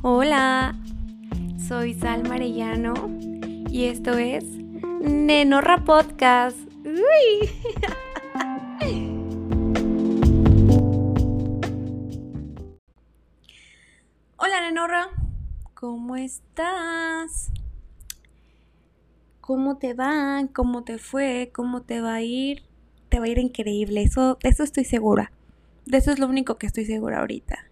Hola, soy Sal Marellano y esto es Nenorra Podcast. Uy. Hola Nenorra, ¿cómo estás? ¿Cómo te va? ¿Cómo te fue? ¿Cómo te va a ir? Te va a ir increíble, eso, eso estoy segura. De eso es lo único que estoy segura ahorita.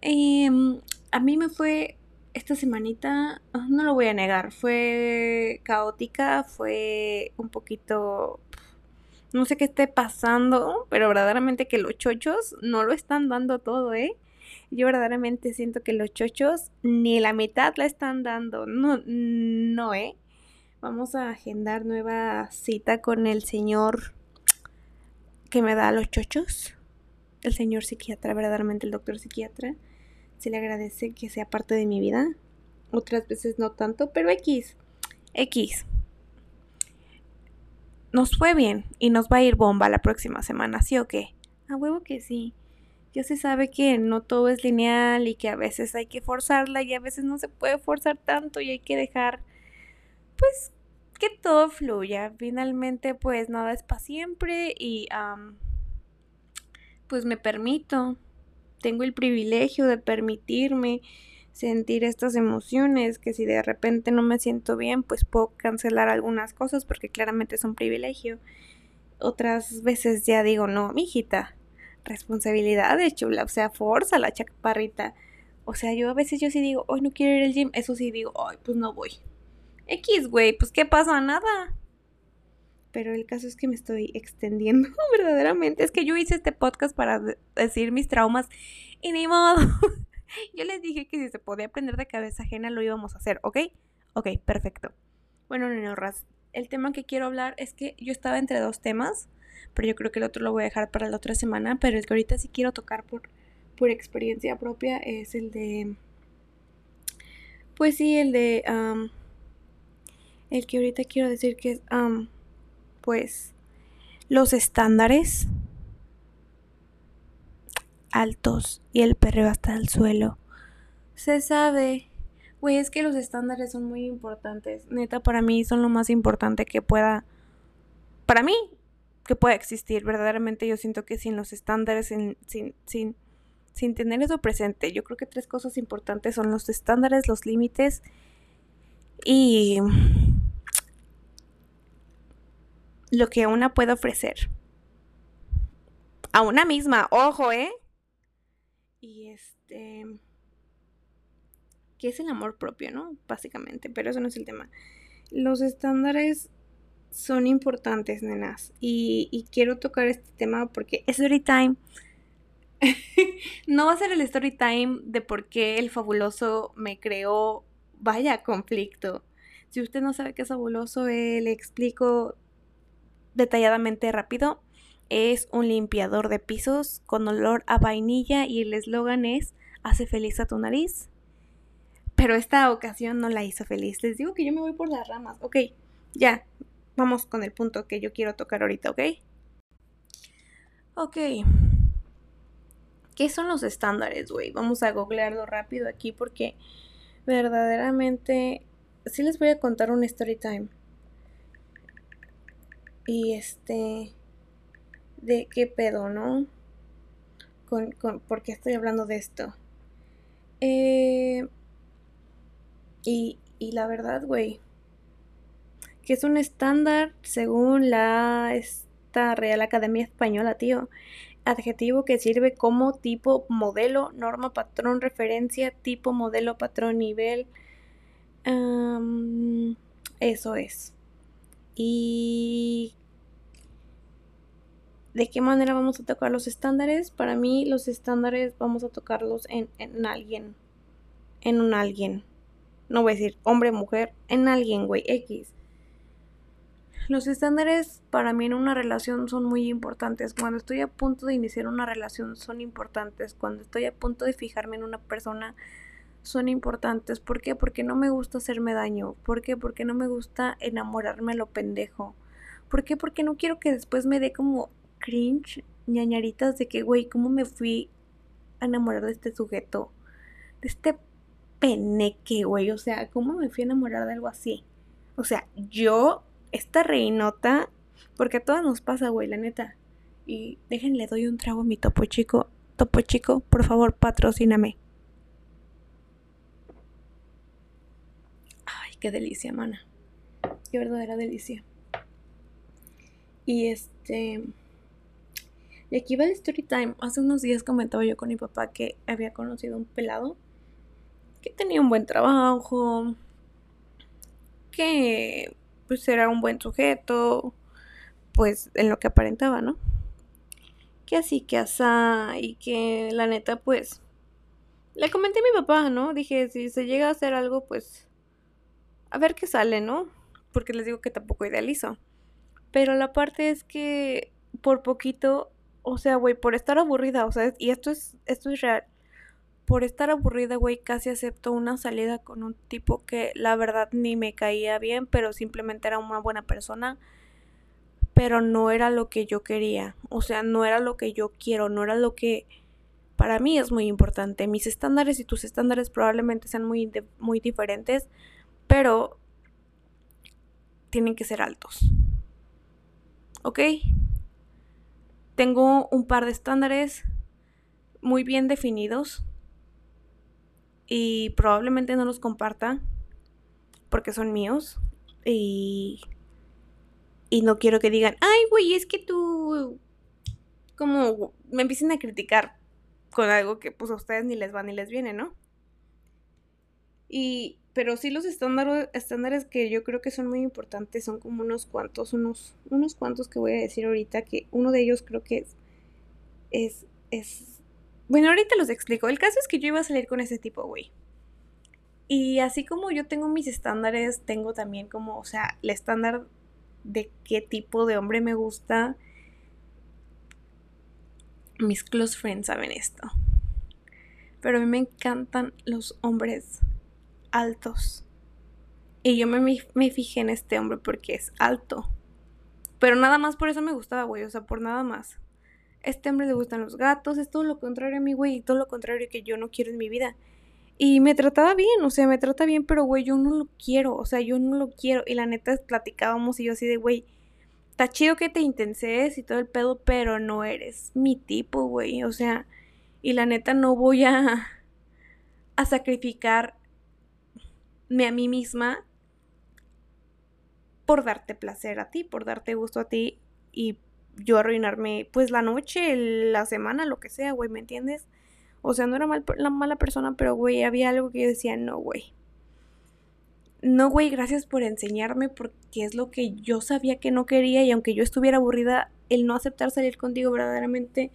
Em, a mí me fue esta semanita, ah, no lo voy a negar, fue caótica, fue un poquito, no sé qué esté pasando, pero verdaderamente que los chochos no lo están dando todo, ¿eh? Yo verdaderamente siento que los chochos ni la mitad la están dando, no, no, ¿eh? Vamos a agendar nueva cita con el señor que me da los chochos, el señor psiquiatra, verdaderamente el doctor psiquiatra se le agradece que sea parte de mi vida. Otras veces no tanto, pero X. X. Nos fue bien y nos va a ir bomba la próxima semana, ¿sí o qué? A huevo que sí. Ya se sabe que no todo es lineal y que a veces hay que forzarla y a veces no se puede forzar tanto y hay que dejar, pues, que todo fluya. Finalmente, pues nada es para siempre y, pues me permito tengo el privilegio de permitirme sentir estas emociones, que si de repente no me siento bien, pues puedo cancelar algunas cosas porque claramente es un privilegio. Otras veces ya digo, no, mijita, responsabilidad de chula, o sea, fuerza la chaparrita. O sea, yo a veces yo sí digo, hoy no quiero ir al gym, eso sí digo, ay, pues no voy. X, güey, pues qué pasa, nada pero el caso es que me estoy extendiendo verdaderamente. Es que yo hice este podcast para decir mis traumas y ni modo. yo les dije que si se podía aprender de cabeza ajena lo íbamos a hacer, ¿ok? Ok, perfecto. Bueno, nenorras, el tema que quiero hablar es que yo estaba entre dos temas, pero yo creo que el otro lo voy a dejar para la otra semana, pero el que ahorita sí quiero tocar por, por experiencia propia es el de... Pues sí, el de... el que ahorita quiero decir que es pues los estándares altos y el perreo hasta el suelo. Se sabe. Güey, es que los estándares son muy importantes. Neta, para mí son lo más importante que pueda. Para mí, que pueda existir. Verdaderamente yo siento que sin los estándares, sin, sin, sin, sin tener eso presente, yo creo que tres cosas importantes son los estándares, los límites y lo que una puede ofrecer. A una misma, ojo, ¿eh? Y este... Que es el amor propio, ¿no? Básicamente, pero eso no es el tema. Los estándares son importantes, nenas. Y, y quiero tocar este tema porque es story time. no va a ser el story time de por qué el fabuloso me creó, vaya conflicto. Si usted no sabe qué es fabuloso, eh, le explico detalladamente rápido. Es un limpiador de pisos con olor a vainilla y el eslogan es hace feliz a tu nariz. Pero esta ocasión no la hizo feliz. Les digo que yo me voy por las ramas. Ok, ya, vamos con el punto que yo quiero tocar ahorita, ¿ok? Ok. ¿Qué son los estándares, güey? Vamos a googlearlo rápido aquí porque verdaderamente sí les voy a contar un story time. Y este, de qué pedo, ¿no? Con, con, ¿Por qué estoy hablando de esto? Eh, y, y la verdad, güey, que es un estándar según la esta Real Academia Española, tío. Adjetivo que sirve como tipo, modelo, norma, patrón, referencia, tipo, modelo, patrón, nivel. eso es. Y ¿De qué manera vamos a tocar los estándares? Para mí los estándares vamos a tocarlos en, en alguien. En un alguien. No voy a decir hombre, mujer, en alguien, güey, X. Los estándares para mí en una relación son muy importantes. Cuando estoy a punto de iniciar una relación son importantes. Cuando estoy a punto de fijarme en una persona son importantes. ¿Por qué? Porque no me gusta hacerme daño. ¿Por qué? Porque no me gusta enamorarme a lo pendejo. ¿Por qué? Porque no quiero que después me dé como cringe, ñañaritas de que, güey, ¿cómo me fui a enamorar de este sujeto? De este peneque, güey. O sea, ¿cómo me fui a enamorar de algo así? O sea, yo, esta reinota, porque a todas nos pasa, güey, la neta. Y déjenle, doy un trago a mi topo chico. Topo chico, por favor, patrocíname. Ay, qué delicia, mana. Qué verdadera delicia. Y este... Y aquí va el story time. Hace unos días comentaba yo con mi papá que había conocido un pelado que tenía un buen trabajo, que pues era un buen sujeto, pues en lo que aparentaba, ¿no? Que así, que asá, y que la neta, pues, le comenté a mi papá, ¿no? Dije, si se llega a hacer algo, pues, a ver qué sale, ¿no? Porque les digo que tampoco idealizo. Pero la parte es que por poquito o sea, güey, por estar aburrida, o sea, y esto es, esto es real. Por estar aburrida, güey, casi acepto una salida con un tipo que la verdad ni me caía bien, pero simplemente era una buena persona. Pero no era lo que yo quería. O sea, no era lo que yo quiero, no era lo que para mí es muy importante. Mis estándares y tus estándares probablemente sean muy, muy diferentes, pero tienen que ser altos. ¿Ok? Tengo un par de estándares muy bien definidos y probablemente no los comparta porque son míos y y no quiero que digan, "Ay, güey, es que tú como me empiecen a criticar con algo que pues a ustedes ni les va ni les viene, ¿no?" Y pero sí los estándares, estándares que yo creo que son muy importantes son como unos cuantos, unos, unos cuantos que voy a decir ahorita, que uno de ellos creo que es, es, es, bueno, ahorita los explico. El caso es que yo iba a salir con ese tipo, güey. Y así como yo tengo mis estándares, tengo también como, o sea, el estándar de qué tipo de hombre me gusta. Mis close friends saben esto. Pero a mí me encantan los hombres altos. Y yo me, me fijé en este hombre porque es alto. Pero nada más por eso me gustaba, güey. O sea, por nada más. Este hombre le gustan los gatos. Es todo lo contrario a mí, güey. Y todo lo contrario que yo no quiero en mi vida. Y me trataba bien, o sea, me trata bien, pero güey, yo no lo quiero. O sea, yo no lo quiero. Y la neta platicábamos y yo así de, güey, está chido que te intenses y todo el pedo, pero no eres mi tipo, güey. O sea, y la neta no voy a, a sacrificar me a mí misma por darte placer a ti, por darte gusto a ti y yo arruinarme pues la noche, la semana, lo que sea, güey, ¿me entiendes? O sea, no era mal, la mala persona, pero güey, había algo que yo decía, no, güey. No, güey, gracias por enseñarme porque es lo que yo sabía que no quería y aunque yo estuviera aburrida, el no aceptar salir contigo verdaderamente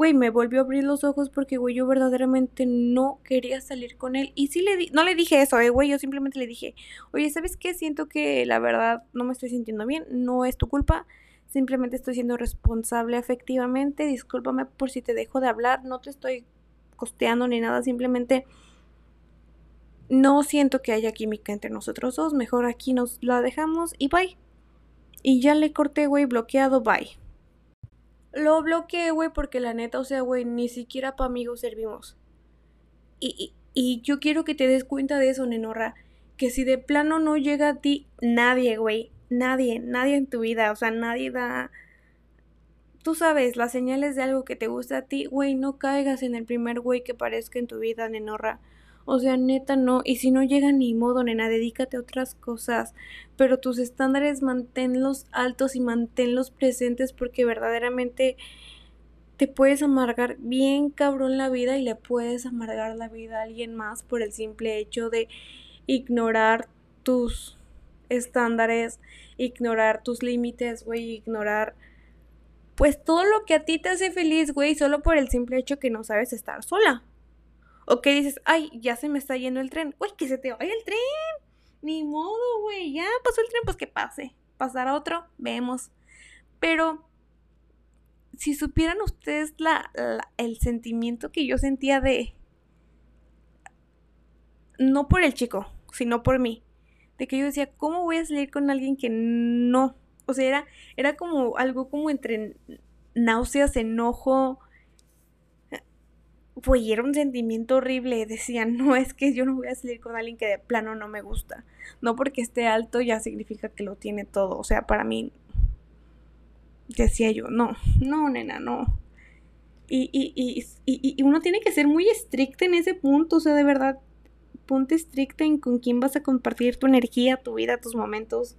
güey, me volvió a abrir los ojos porque, güey, yo verdaderamente no quería salir con él. Y sí le di no le dije eso, eh, güey, yo simplemente le dije, oye, ¿sabes qué? Siento que la verdad no me estoy sintiendo bien, no es tu culpa, simplemente estoy siendo responsable afectivamente, discúlpame por si te dejo de hablar, no te estoy costeando ni nada, simplemente no siento que haya química entre nosotros dos, mejor aquí nos la dejamos y bye. Y ya le corté, güey, bloqueado, bye. Lo bloqueé, güey, porque la neta, o sea, güey, ni siquiera para amigos servimos. Y, y, yo quiero que te des cuenta de eso, Nenorra. Que si de plano no llega a ti nadie, güey. Nadie, nadie en tu vida. O sea, nadie da. Tú sabes, las señales de algo que te gusta a ti, güey, no caigas en el primer güey que parezca en tu vida, Nenorra. O sea, neta, no. Y si no llega ni modo, nena, dedícate a otras cosas. Pero tus estándares manténlos altos y manténlos presentes porque verdaderamente te puedes amargar bien cabrón la vida y le puedes amargar la vida a alguien más por el simple hecho de ignorar tus estándares, ignorar tus límites, güey, ignorar pues todo lo que a ti te hace feliz, güey, solo por el simple hecho que no sabes estar sola. O que dices, ay, ya se me está yendo el tren. Uy, que se te vaya el tren. Ni modo, güey. Ya pasó el tren, pues que pase. Pasará otro, vemos. Pero si supieran ustedes la, el sentimiento que yo sentía de... No por el chico, sino por mí. De que yo decía, ¿cómo voy a salir con alguien que no? O sea, era, era como algo como entre náuseas, enojo, güey, era un sentimiento horrible. Decía, no, es que yo no voy a salir con alguien que de plano no me gusta. No porque esté alto ya significa que lo tiene todo. O sea, para mí, decía yo, no, no, nena, no. Y, y, y, y, uno tiene que ser muy estricta en ese punto, o sea, de verdad, ponte estricta en con quién vas a compartir tu energía, tu vida, tus momentos,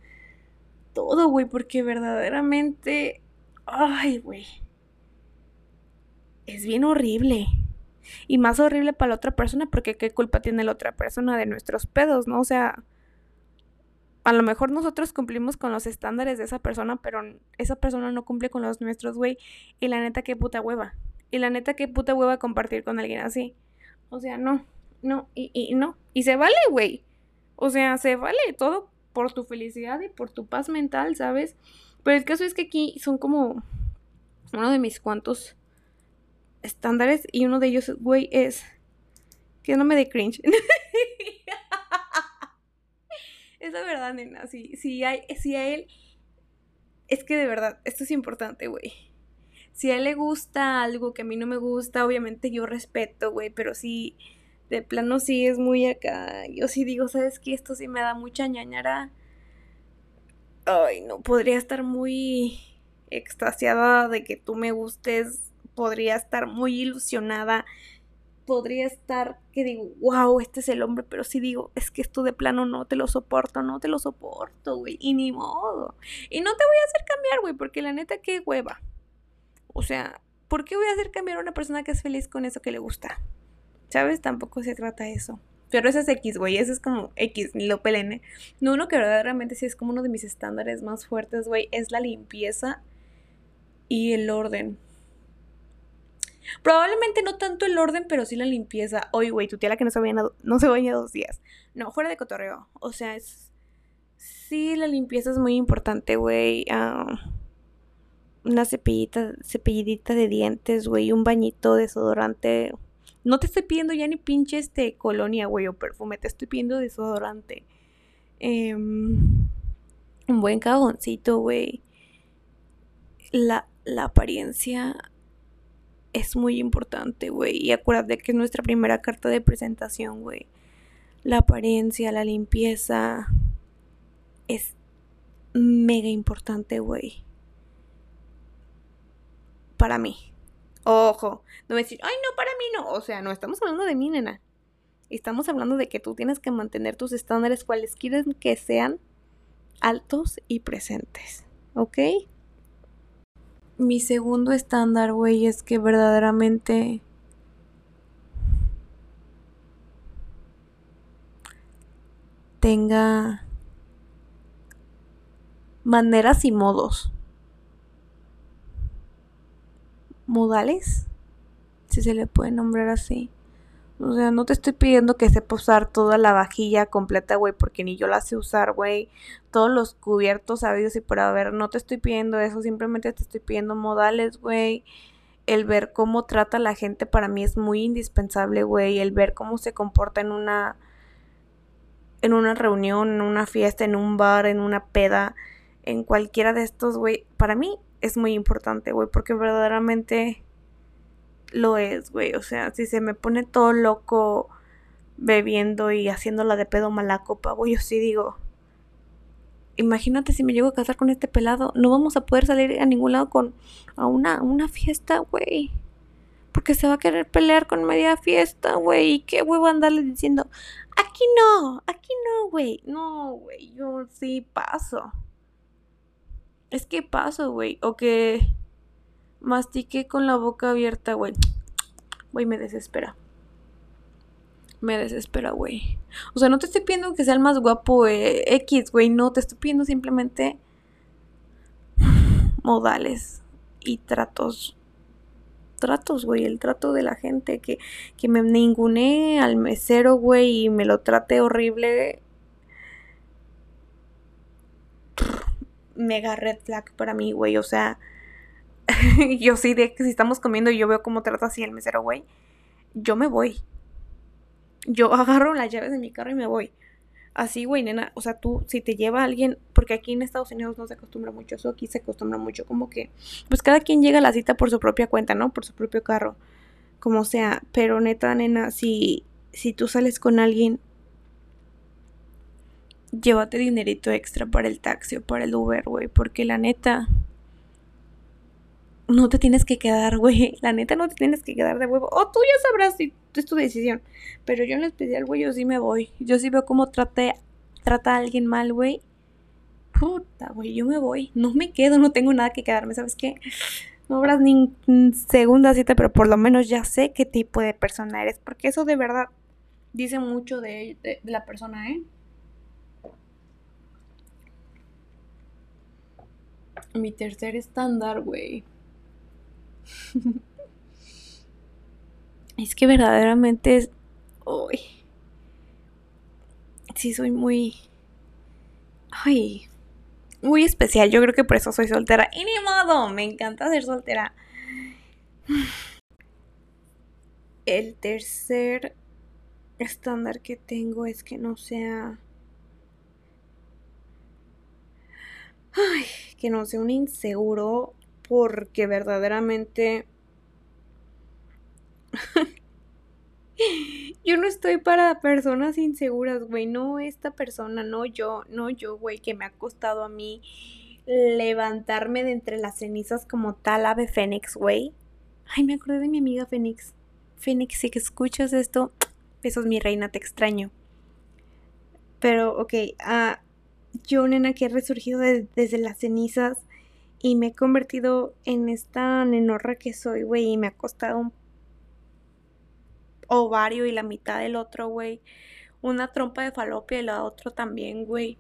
todo, güey, porque verdaderamente, ay, güey, es bien horrible. Y más horrible para la otra persona porque qué culpa tiene la otra persona de nuestros pedos, ¿no? O sea, a lo mejor nosotros cumplimos con los estándares de esa persona, pero esa persona no cumple con los nuestros, güey. Y la neta, qué puta hueva. Y la neta, qué puta hueva compartir con alguien así. O sea, no, no, y, y no. Y se vale, güey. O sea, se vale todo por tu felicidad y por tu paz mental, ¿sabes? Pero el caso es que aquí son como uno de mis cuantos estándares y uno de ellos, güey, es que no me dé cringe. es la verdad, nena. Si, si, hay, si a él... Es que de verdad, esto es importante, güey. Si a él le gusta algo que a mí no me gusta, obviamente yo respeto, güey, pero si de plano sí es muy acá, yo sí digo, ¿sabes qué? Esto sí me da mucha ñañara. Ay, no, podría estar muy extasiada de que tú me gustes, podría estar muy ilusionada podría estar que digo, wow, este es el hombre, pero si digo, es que esto de plano no te lo soporto, no te lo soporto, güey, y ni modo. Y no te voy a hacer cambiar, güey, porque la neta, qué hueva. O sea, ¿por qué voy a hacer cambiar a una persona que es feliz con eso que le gusta? ¿Sabes? Tampoco se trata de eso. Pero ese es X, güey, ese es como X, ni lo pelene. No, uno que verdaderamente sí es como uno de mis estándares más fuertes, güey, es la limpieza y el orden. Probablemente no tanto el orden, pero sí la limpieza. Oye, güey, tu tía la que no se baña, no se baña dos días. No, fuera de cotorreo. O sea, es... Sí, la limpieza es muy importante, güey. Ah, una cepillita, cepillita de dientes, güey. Un bañito, desodorante. No te estoy pidiendo ya ni pinche este colonia, güey, o perfume. Te estoy pidiendo desodorante. Em, un buen cagoncito, güey. La, la apariencia es muy importante, güey. Y acuérdate que es nuestra primera carta de presentación, güey. La apariencia, la limpieza es mega importante, güey. Para mí. Ojo, no me decir, ay, no, para mí no. O sea, no estamos hablando de mí, nena. Estamos hablando de que tú tienes que mantener tus estándares cuales quieren que sean altos y presentes. ¿Ok? Mi segundo estándar, güey, es que verdaderamente tenga maneras y modos. Modales, si se le puede nombrar así. O sea, no te estoy pidiendo que sepa usar toda la vajilla completa, güey, porque ni yo la sé usar, güey. Todos los cubiertos sabidos y por haber, no te estoy pidiendo eso, simplemente te estoy pidiendo modales, güey. El ver cómo trata la gente para mí es muy indispensable, güey. El ver cómo se comporta en una en una reunión, en una fiesta, en un bar, en una peda, en cualquiera de estos, güey, para mí es muy importante, güey, porque verdaderamente lo es, güey. O sea, si se me pone todo loco bebiendo y haciéndola de pedo mala copa, güey, yo sí digo, imagínate si me llego a casar con este pelado, no vamos a poder salir a ningún lado con a una, una fiesta, güey. Porque se va a querer pelear con media fiesta, güey. ¿Y qué huevo andarle diciendo? Aquí no, aquí no, güey. No, güey, yo sí paso. Es que paso, güey. O que Mastiqué con la boca abierta, güey. Güey, me desespera. Me desespera, güey. O sea, no te estoy pidiendo que sea el más guapo eh, X, güey. No, te estoy pidiendo simplemente modales y tratos. Tratos, güey. El trato de la gente. Que, que me ningune al mesero, güey, y me lo trate horrible. Mega red flag para mí, güey. O sea yo sí, de que si estamos comiendo y yo veo cómo trata así el mesero, güey, yo me voy. Yo agarro las llaves de mi carro y me voy. Así, güey, nena, o sea, tú, si te lleva alguien, porque aquí en Estados Unidos no se acostumbra mucho eso, aquí se acostumbra mucho como que, pues cada quien llega a la cita por su propia cuenta, ¿no? Por su propio carro. como sea, pero neta, nena, si, si tú sales con alguien, llévate dinerito extra para el taxi o para el Uber, güey, porque la neta, no te tienes que quedar, güey, la neta no te tienes que quedar de huevo, o tú ya sabrás si es tu decisión, pero yo en especial, güey, yo sí me voy, yo sí veo cómo trate, trata a alguien mal, güey, puta, güey, yo me voy, no me quedo, no tengo nada que quedarme, ¿sabes qué? no habrás ni segunda cita, pero por lo menos ya sé qué tipo de persona eres, porque eso de verdad dice mucho de, la persona, ¿eh? Mi tercer estándar, güey. es que verdaderamente es... Uy. Sí, soy muy... Ay, muy especial. Yo creo que por eso soy soltera. Y ni modo, me encanta ser soltera. El tercer estándar que tengo es que no sea... Ay, que no sea un inseguro porque verdaderamente... Yo no estoy para personas inseguras, güey. No esta persona, no yo, no yo, güey, que me ha costado a mí levantarme de entre las cenizas como tal ave fénix, güey. Ay, me acordé de mi amiga Fénix. Fénix, si que escuchas esto, besos mi reina, te extraño. Pero, ok, ah, yo, nena, que he resurgido desde las cenizas y me he convertido en esta nenorra que soy, güey, y me ha costado un ovario y la mitad del otro, güey. Una trompa de falopia y la otra también, güey.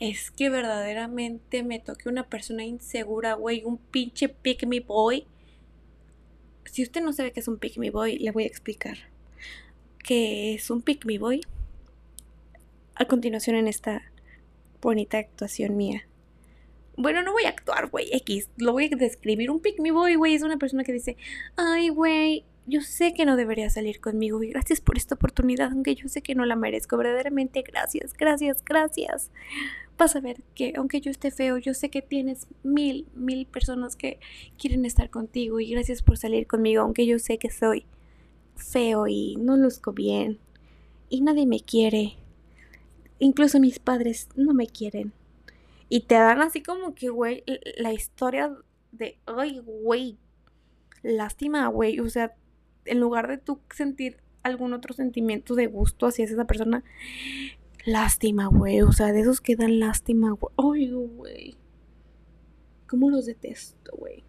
Es que verdaderamente me toque una persona insegura, güey. Un pinche pick me boy. Si usted no sabe qué es un pick me boy, le voy a explicar. ¿Qué es un pick me boy? A continuación en esta bonita actuación mía. Bueno, no voy a actuar, güey, X. Lo voy a describir. Un pick me boy, güey, es una persona que dice, ay, güey, yo sé que no debería salir conmigo y gracias por esta oportunidad, aunque yo sé que no la merezco. Verdaderamente, gracias, gracias, gracias. Vas a ver que aunque yo esté feo, yo sé que tienes mil, mil personas que quieren estar contigo y gracias por salir conmigo, aunque yo sé que soy feo y no luzco bien y nadie me quiere. Incluso mis padres no me quieren. Y te dan así como que, güey, la historia de, ay, güey, lástima, güey. O sea, en lugar de tú sentir algún otro sentimiento de gusto hacia esa persona, lástima, güey. O sea, de esos que dan lástima, güey. Ay, güey. ¿Cómo los detesto, güey?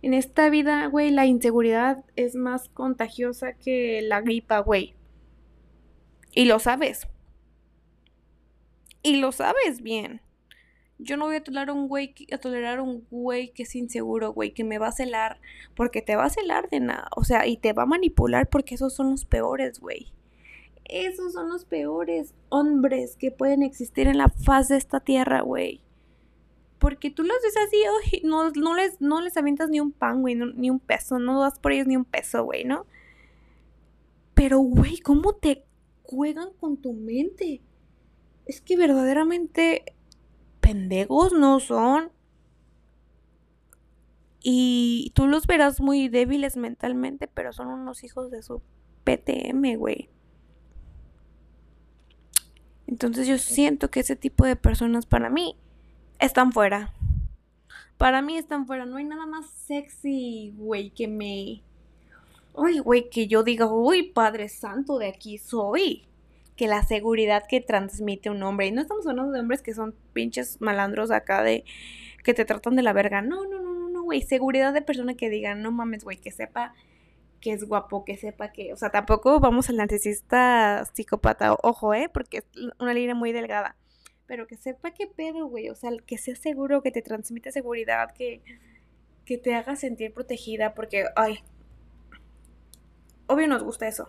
En esta vida, güey, la inseguridad es más contagiosa que la gripa, güey. Y lo sabes. Y lo sabes bien. Yo no voy a tolerar un güey a tolerar un güey que es inseguro, güey, que me va a celar porque te va a celar de nada, o sea, y te va a manipular porque esos son los peores, güey. Esos son los peores hombres que pueden existir en la faz de esta tierra, güey. Porque tú los ves así, no, no, les, no les avientas ni un pan, güey, ni un peso, no das por ellos ni un peso, güey, ¿no? Pero, güey, ¿cómo te juegan con tu mente? Es que verdaderamente pendejos no son. Y tú los verás muy débiles mentalmente, pero son unos hijos de su PTM, güey. Entonces yo siento que ese tipo de personas para mí están fuera. Para mí están fuera. No hay nada más sexy, güey, que me... Uy, güey, que yo diga, uy, Padre Santo, de aquí soy que la seguridad que transmite un hombre. Y no estamos hablando de hombres que son pinches malandros acá de que te tratan de la verga. No, no, no, no, güey. Seguridad de persona que diga, no mames, güey, que sepa que es guapo, que sepa que, o sea, tampoco vamos al narcisista psicópata, ojo, ¿eh? Porque es una línea muy delgada. Pero que sepa qué pedo, güey. O sea, que sea seguro, que te transmite seguridad, que, que te haga sentir protegida, porque, ay, obvio nos gusta eso.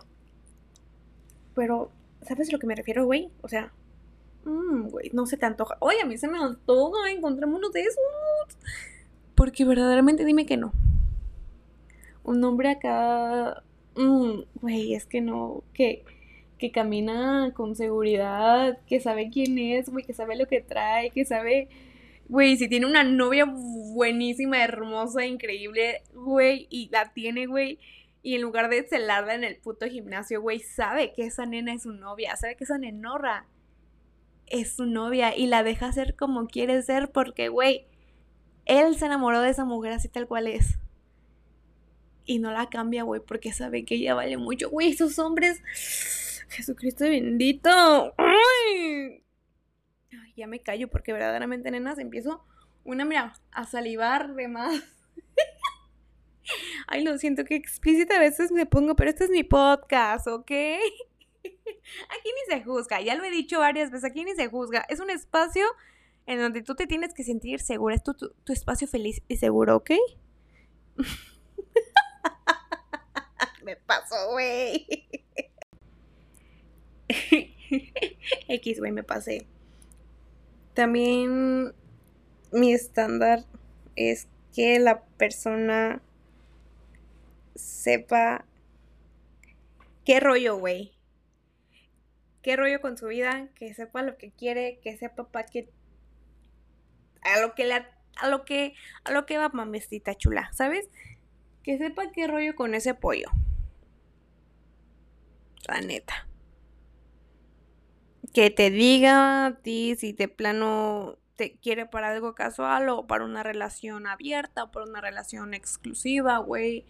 Pero ¿Sabes a lo que me refiero, güey? O sea, mmm, güey, no se te antoja. Oye, a mí se me antoja, encontramos uno de esos. Porque verdaderamente dime que no. Un hombre acá, mmm, güey, es que no, que, que camina con seguridad, que sabe quién es, güey, que sabe lo que trae, que sabe, güey, si tiene una novia buenísima, hermosa, increíble, güey, y la tiene, güey Y en lugar de celarla en el puto gimnasio, güey, sabe que esa nena es su novia, sabe que esa nenorra es su novia y la deja ser como quiere ser porque, güey, él se enamoró de esa mujer así tal cual es. Y no la cambia, güey, porque sabe que ella vale mucho. Güey, esos hombres... Jesucristo bendito. Ay. ya me callo porque verdaderamente, nenas, empiezo una, mira, a salivar de más. Ay, lo siento que explícita a veces me pongo, pero este es mi podcast, ¿ok? Aquí ni se juzga, ya lo he dicho varias veces, aquí ni se juzga. Es un espacio en donde tú te tienes que sentir segura, es tu, tu espacio feliz y seguro, ¿ok? me pasó, güey. X, güey, me pasé. También mi estándar es que la persona sepa qué rollo, güey. Qué rollo con su vida, que sepa lo que quiere, que sepa para qué a lo que le a lo que a lo que va mamestita chula, ¿sabes? Que sepa qué rollo con ese pollo. La neta. Que te diga a ti si de plano te quiere para algo casual o para una relación abierta o para una relación exclusiva, güey.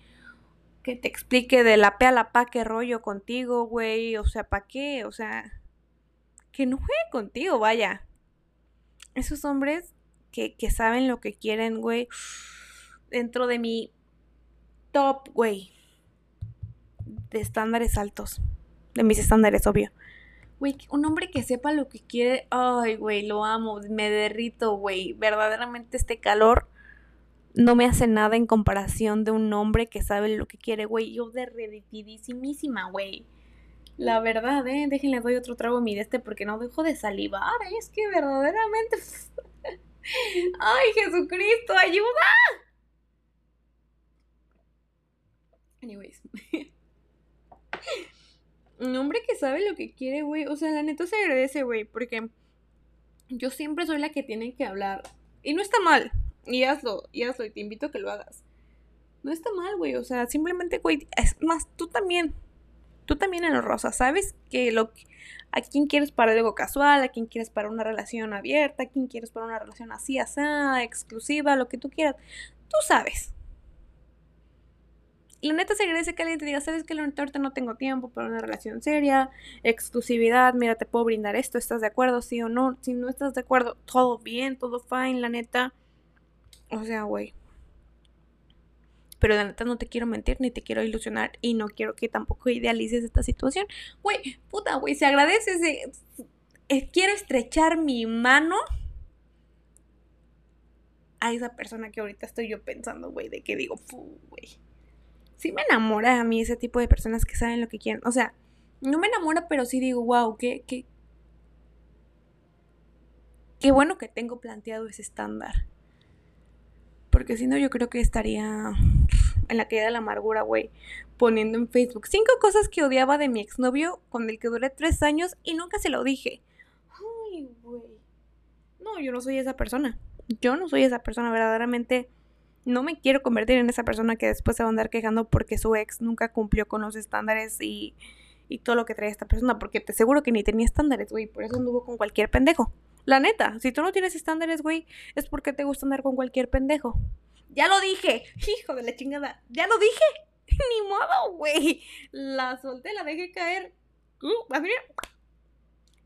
Que te explique de la pe a la pa qué rollo contigo, güey. O sea, ¿para qué? O sea, que no juegue contigo, vaya. Esos hombres que, que saben lo que quieren, güey. Dentro de mi top, güey. De estándares altos. De mis estándares, obvio. Güey, un hombre que sepa lo que quiere. Ay, güey, lo amo. Me derrito, güey. Verdaderamente este calor no me hace nada en comparación de un hombre que sabe lo que quiere, güey. Yo derretidísimísima, güey. La verdad, eh. Déjenle doy otro trago a mi de este porque no dejo de salivar. Es que verdaderamente. ¡Ay, Jesucristo, ayuda! Anyways. un hombre que sabe lo que quiere, güey. O sea, la neta se agradece, güey. Porque yo siempre soy la que tiene que hablar. Y no está mal. Y hazlo, y hazlo. Y te invito a que lo hagas. No está mal, güey. O sea, simplemente, güey. Es más, tú también. Tú también en los rosas. ¿Sabes que lo a quién quieres para algo casual? ¿A quién quieres para una relación abierta? ¿A quién quieres para una relación así, así, exclusiva? Lo que tú quieras. Tú sabes la neta se agradece que alguien te diga, sabes que la ahorita no tengo tiempo para una relación seria, exclusividad, mira, te puedo brindar esto, ¿estás de acuerdo? Sí o no, si no estás de acuerdo, todo bien, todo fine, la neta. O sea, güey. Pero la neta no te quiero mentir ni te quiero ilusionar y no quiero que tampoco idealices esta situación. Güey, puta, güey, se agradece, eh, quiero estrechar mi mano a esa persona que ahorita estoy yo pensando, güey, de que digo, güey sí me enamora a mí ese tipo de personas que saben lo que quieren. O sea, no me enamora, pero sí digo, wow, qué, qué, qué bueno que tengo planteado ese estándar. Porque si no, yo creo que estaría en la caída de la amargura, güey, poniendo en Facebook cinco cosas que odiaba de mi exnovio con el que duré tres años y nunca se lo dije. Ay, güey. No, yo no soy esa persona. Yo no soy esa persona verdaderamente no me quiero convertir en esa persona que después se va a andar quejando porque su ex nunca cumplió con los estándares y, y todo lo que trae esta persona, porque te aseguro que ni tenía estándares, güey, por eso anduvo con cualquier pendejo. La neta, si tú no tienes estándares, güey, es porque te gusta andar con cualquier pendejo. Ya lo dije, hijo de la chingada, ya lo dije. Ni modo, güey. La solté, la dejé caer. Uh,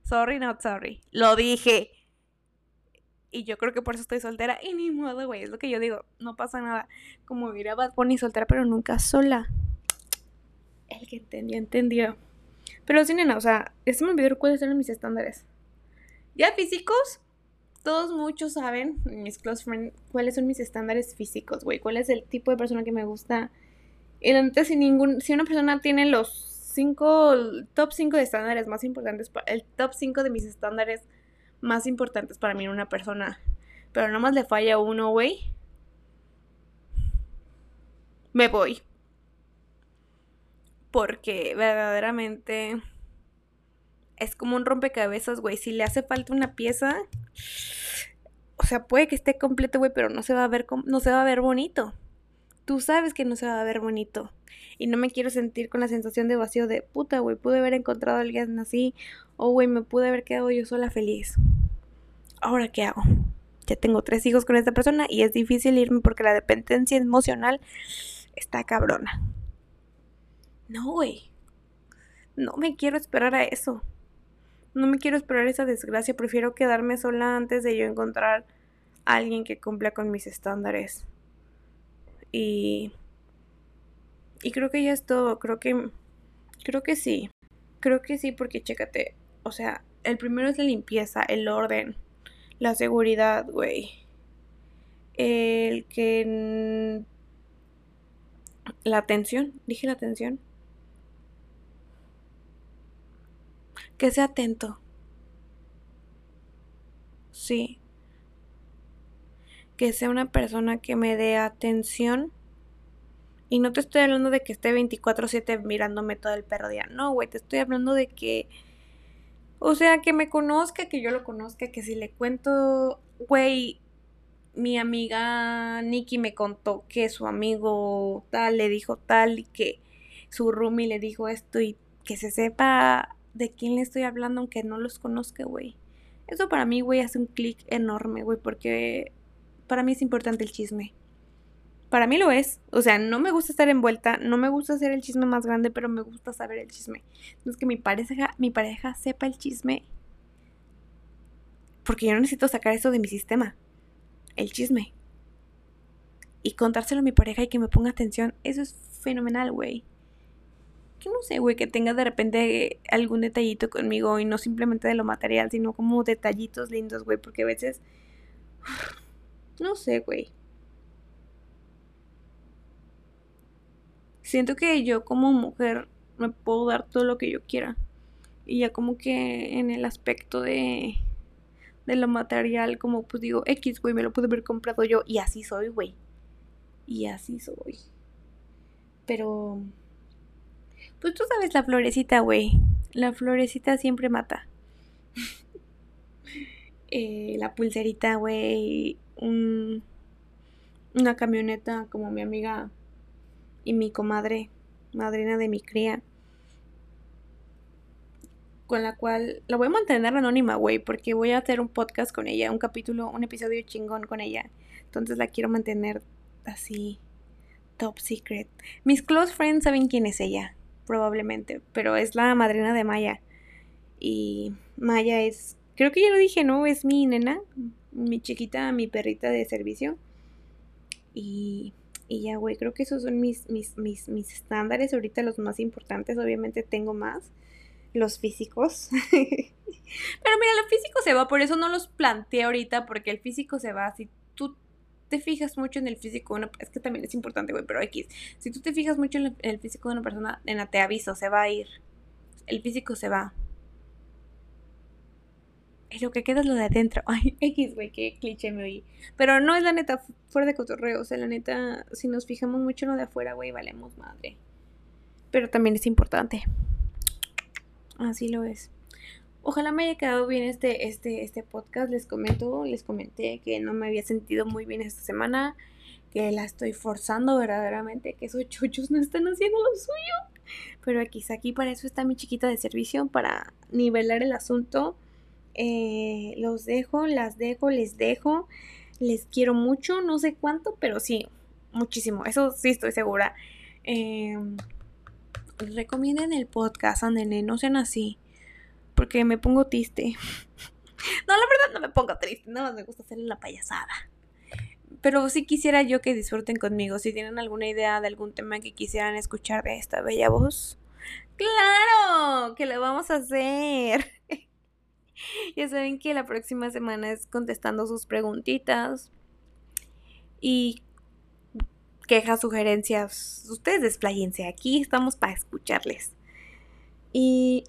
sorry, not sorry. Lo dije. Y yo creo que por eso estoy soltera. Y ni modo, güey. Es lo que yo digo. No pasa nada. Como mira Bad Bunny soltera, pero nunca sola. El que entendió, entendió. Pero sí, nena, o sea, se me olvidó cuáles eran mis estándares. Ya físicos, todos muchos saben, mis close friends, cuáles son mis estándares físicos, güey. Cuál es el tipo de persona que me gusta. Y la si ningún, si una persona tiene los cinco, top 5 de estándares más importantes, el top 5 de mis estándares más importantes para mí en una persona. Pero nada más le falla uno, güey. Me voy. Porque verdaderamente es como un rompecabezas, güey. Si le hace falta una pieza, o sea, puede que esté completo, güey, pero no se va a ver no se va a ver bonito. tú sabes que no se va a ver bonito. Y no me quiero sentir con la sensación de vacío de puta, güey, pude haber encontrado a alguien así. O, güey, me pude haber quedado yo sola feliz. Ahora, ¿qué hago? Ya tengo tres hijos con esta persona y es difícil irme porque la dependencia emocional está cabrona. No, güey. No me quiero esperar a eso. No me quiero esperar esa desgracia. Prefiero quedarme sola antes de yo encontrar a alguien que cumpla con mis estándares. Y. Y creo que ya es todo. Creo que. Creo que sí. Creo que sí, porque chécate. O sea, el primero es la limpieza, el orden, la seguridad, güey. El que. La atención. Dije la atención. Que sea atento. Sí. Que sea una persona que me dé atención. Y no te estoy hablando de que esté 24/7 mirándome todo el perro día. No, güey, te estoy hablando de que... O sea, que me conozca, que yo lo conozca, que si le cuento, güey, mi amiga Nikki me contó que su amigo tal le dijo tal y que su roomie le dijo esto y que se sepa de quién le estoy hablando aunque no los conozca, güey. Eso para mí, güey, hace un clic enorme, güey, porque para mí es importante el chisme. Para mí lo es. O sea, no me gusta estar envuelta, no me gusta hacer el chisme más grande, pero me gusta saber el chisme. No es que mi pareja, mi pareja sepa el chisme. Porque yo no necesito sacar eso de mi sistema. El chisme. Y contárselo a mi pareja y que me ponga atención. Eso es fenomenal, güey que no sé, güey, que tenga de repente algún detallito conmigo y no simplemente de lo material, sino como detallitos lindos, güey, porque a veces, no sé, güey. Siento que yo como mujer me puedo dar todo lo que yo quiera. Y ya como que en el aspecto de, de lo material, como pues digo, X, güey, me lo pude haber comprado yo. Y así soy, güey. Y así soy. Pero pues tú sabes la florecita, güey. La florecita siempre mata. Eh, la pulserita, güey. una camioneta como mi amiga y mi comadre, madrina de mi cría. Con la cual la voy a mantener anónima, güey, porque voy a hacer un podcast con ella, un capítulo, un episodio chingón con ella. Entonces la quiero mantener así, top secret. Mis close friends saben quién es ella probablemente, pero es la madrina de Maya. Y Maya es, creo que ya lo dije, ¿no? Es mi nena, mi chiquita, mi perrita de servicio. Y, y ya, güey, creo que esos son mis, mis, mis, mis estándares, ahorita los más importantes, obviamente tengo más, los físicos. Pero mira, lo físico se va, por eso no los planteé ahorita, porque el físico se va. Tú te fijas mucho en el físico de una es que también es importante, güey, pero X, si tú te fijas mucho en el, físico de una persona, en la te aviso, se va a ir. El físico se va. Y lo que queda es lo de adentro. Ay, X, güey, qué cliché me oí. Pero no es la neta, fuera de cotorreo. O sea, la neta, si nos fijamos mucho en lo de afuera, güey, valemos madre. Pero también es importante. Así lo es. Ojalá me haya quedado bien este, este, este podcast. Les comento, les comenté que no me había sentido muy bien esta semana, que la estoy forzando verdaderamente, que esos chuchos no están haciendo lo suyo. Pero aquí, aquí para eso está mi chiquita de servicio, para nivelar el asunto. Eh, los dejo, las dejo, les dejo. Les quiero mucho, no sé cuánto, pero sí, muchísimo. Eso sí estoy segura. Eh, recomienden el podcast, Andene, no sean así porque me pongo triste. no, la verdad no me pongo triste, nada más me gusta hacer la payasada. Pero sí quisiera yo que disfruten conmigo. Si tienen alguna idea de algún tema que quisieran escuchar de esta bella voz, ¡claro! Que lo vamos a hacer. ya saben que la próxima semana es contestando sus preguntitas y quejas, sugerencias. Ustedes despláyense. Aquí estamos para escucharles. Y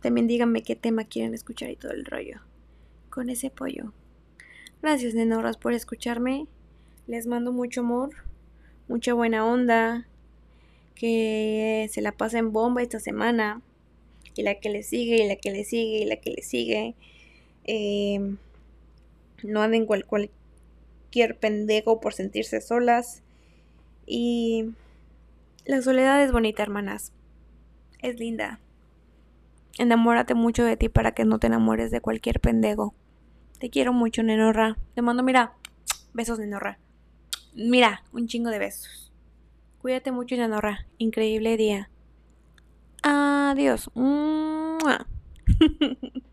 también díganme qué tema quieren escuchar y todo el rollo. Con ese apoyo. Gracias, nenorras, por escucharme. Les mando mucho amor, mucha buena onda. Que se la pasen bomba esta semana. Y la que le sigue, y la que le sigue, y la que le sigue. Em, no anden cual, cual, cualquier pendejo por sentirse solas. Y la soledad es bonita, hermanas. Es linda. Enamórate mucho de ti para que no te enamores de cualquier pendejo. Te quiero mucho, Nenorra. Te mando, mira, besos, Nenorra. Mira, un chingo de besos. Cuídate mucho, Nenorra. Increíble día. Adiós.